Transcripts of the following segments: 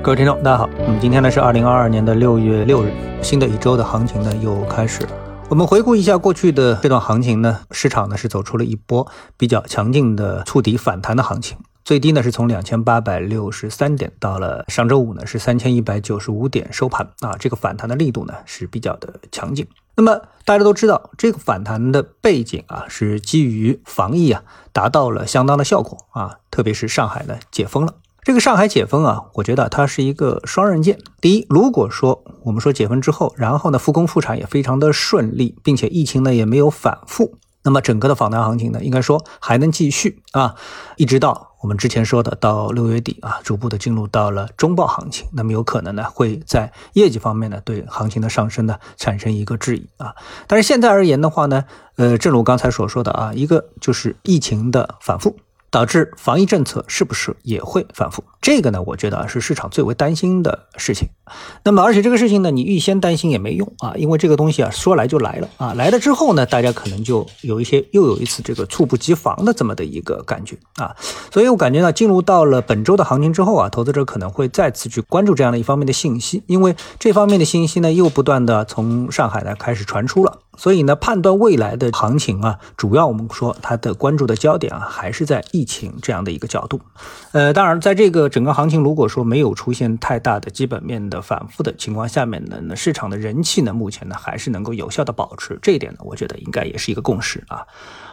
各位听众，大家好。那么今天呢是二零二二年的六月六日，新的一周的行情呢又开始了。我们回顾一下过去的这段行情呢，市场呢是走出了一波比较强劲的触底反弹的行情，最低呢是从两千八百六十三点到了上周五呢是三千一百九十五点收盘啊，这个反弹的力度呢是比较的强劲。那么大家都知道，这个反弹的背景啊是基于防疫啊达到了相当的效果啊，特别是上海呢解封了。这个上海解封啊，我觉得它是一个双刃剑。第一，如果说我们说解封之后，然后呢复工复产也非常的顺利，并且疫情呢也没有反复，那么整个的访谈行情呢，应该说还能继续啊，一直到我们之前说的到六月底啊，逐步的进入到了中报行情，那么有可能呢会在业绩方面呢对行情的上升呢产生一个质疑啊。但是现在而言的话呢，呃，正如刚才所说的啊，一个就是疫情的反复。导致防疫政策是不是也会反复？这个呢，我觉得是市场最为担心的事情。那么，而且这个事情呢，你预先担心也没用啊，因为这个东西啊说来就来了啊，来了之后呢，大家可能就有一些又有一次这个猝不及防的这么的一个感觉啊。所以我感觉呢，进入到了本周的行情之后啊，投资者可能会再次去关注这样的一方面的信息，因为这方面的信息呢又不断的从上海呢开始传出了。所以呢，判断未来的行情啊，主要我们说它的关注的焦点啊，还是在疫情这样的一个角度。呃，当然，在这个整个行情如果说没有出现太大的基本面的反复的情况下面呢，那市场的人气呢，目前呢还是能够有效的保持。这一点呢，我觉得应该也是一个共识啊。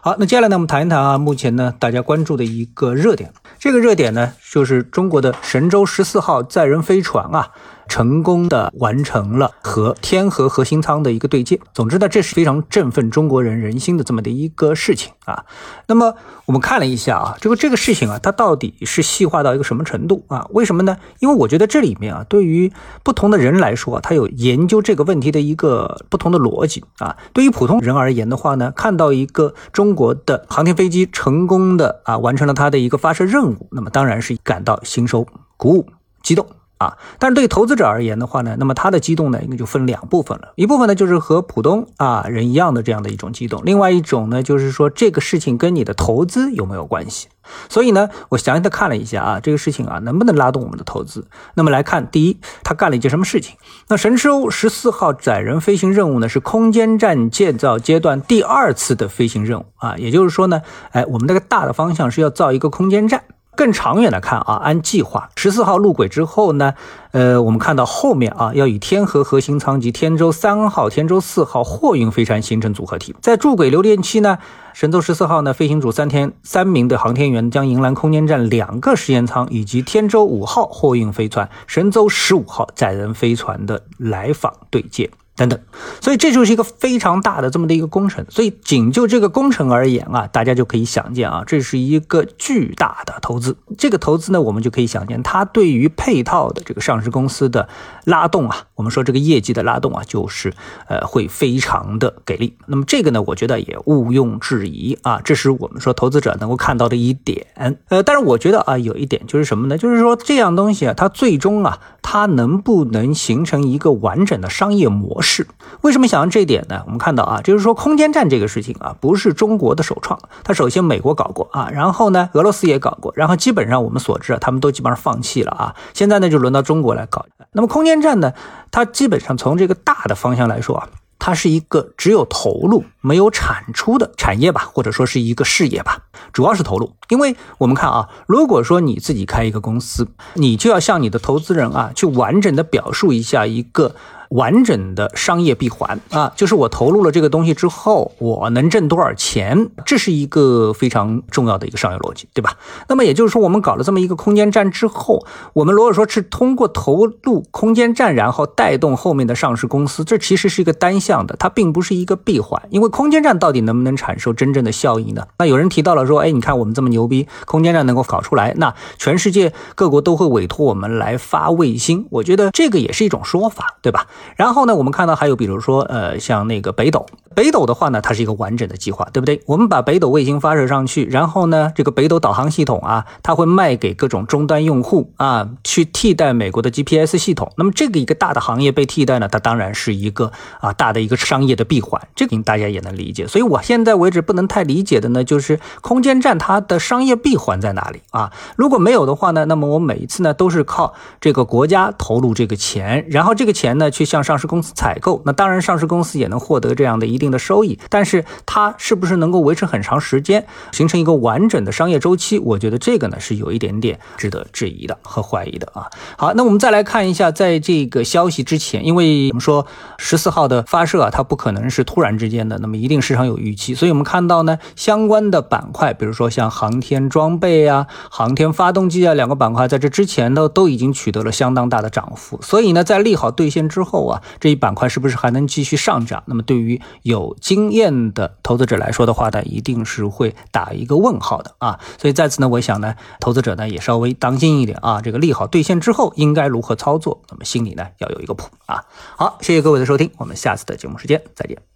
好，那接下来呢，我们谈一谈啊，目前呢大家关注的一个热点，这个热点呢就是中国的神舟十四号载人飞船啊。成功的完成了和天河核心舱的一个对接。总之呢，这是非常振奋中国人人心的这么的一个事情啊。那么我们看了一下啊，这个这个事情啊，它到底是细化到一个什么程度啊？为什么呢？因为我觉得这里面啊，对于不同的人来说啊，他有研究这个问题的一个不同的逻辑啊。对于普通人而言的话呢，看到一个中国的航天飞机成功的啊完成了它的一个发射任务，那么当然是感到心收鼓舞、激动。啊，但是对投资者而言的话呢，那么他的激动呢，应该就分两部分了。一部分呢，就是和普通啊人一样的这样的一种激动；另外一种呢，就是说这个事情跟你的投资有没有关系。所以呢，我详细的看了一下啊，这个事情啊，能不能拉动我们的投资？那么来看，第一，他干了一件什么事情？那神舟十四号载人飞行任务呢，是空间站建造阶段第二次的飞行任务啊，也就是说呢，哎，我们这个大的方向是要造一个空间站。更长远的看啊，按计划十四号入轨之后呢，呃，我们看到后面啊，要与天河核心舱及天舟三号、天舟四号货运飞船形成组合体。在驻轨留电期呢，神舟十四号呢，飞行组三天三名的航天员将迎来空间站两个实验舱以及天舟五号货运飞船、神舟十五号载人飞船的来访对接。等等，所以这就是一个非常大的这么的一个工程。所以仅就这个工程而言啊，大家就可以想见啊，这是一个巨大的投资。这个投资呢，我们就可以想见，它对于配套的这个上市公司的拉动啊，我们说这个业绩的拉动啊，就是呃会非常的给力。那么这个呢，我觉得也毋庸置疑啊，这是我们说投资者能够看到的一点。呃，但是我觉得啊，有一点就是什么呢？就是说这样东西啊，它最终啊，它能不能形成一个完整的商业模式？为什么想到这一点呢？我们看到啊，就是说空间站这个事情啊，不是中国的首创，它首先美国搞过啊，然后呢，俄罗斯也搞过，然后基本上我们所知啊，他们都基本上放弃了啊，现在呢就轮到中国来搞。那么空间站呢，它基本上从这个大的方向来说啊，它是一个只有投入没有产出的产业吧，或者说是一个事业吧，主要是投入。因为我们看啊，如果说你自己开一个公司，你就要向你的投资人啊，去完整的表述一下一个。完整的商业闭环啊，就是我投入了这个东西之后，我能挣多少钱，这是一个非常重要的一个商业逻辑，对吧？那么也就是说，我们搞了这么一个空间站之后，我们如果说是通过投入空间站，然后带动后面的上市公司，这其实是一个单向的，它并不是一个闭环。因为空间站到底能不能产生真正的效益呢？那有人提到了说，哎，你看我们这么牛逼，空间站能够搞出来，那全世界各国都会委托我们来发卫星，我觉得这个也是一种说法，对吧？然后呢，我们看到还有比如说呃，像那个北斗。北斗的话呢，它是一个完整的计划，对不对？我们把北斗卫星发射上去，然后呢，这个北斗导航系统啊，它会卖给各种终端用户啊，去替代美国的 GPS 系统。那么这个一个大的行业被替代呢，它当然是一个啊大的一个商业的闭环，这个大家也能理解。所以我现在为止不能太理解的呢，就是空间站它的商业闭环在哪里啊？如果没有的话呢，那么我每一次呢都是靠这个国家投入这个钱，然后这个钱呢去向上市公司采购，那当然上市公司也能获得这样的一定定。的收益，但是它是不是能够维持很长时间，形成一个完整的商业周期？我觉得这个呢是有一点点值得质疑的和怀疑的啊。好，那我们再来看一下，在这个消息之前，因为我们说十四号的发射啊，它不可能是突然之间的，那么一定市场有预期，所以我们看到呢，相关的板块，比如说像航天装备啊、航天发动机啊两个板块，在这之前呢都已经取得了相当大的涨幅，所以呢，在利好兑现之后啊，这一板块是不是还能继续上涨？那么对于有有经验的投资者来说的话呢，一定是会打一个问号的啊。所以在此呢，我想呢，投资者呢也稍微当心一点啊。这个利好兑现之后应该如何操作，那么心里呢要有一个谱啊。好，谢谢各位的收听，我们下次的节目时间再见。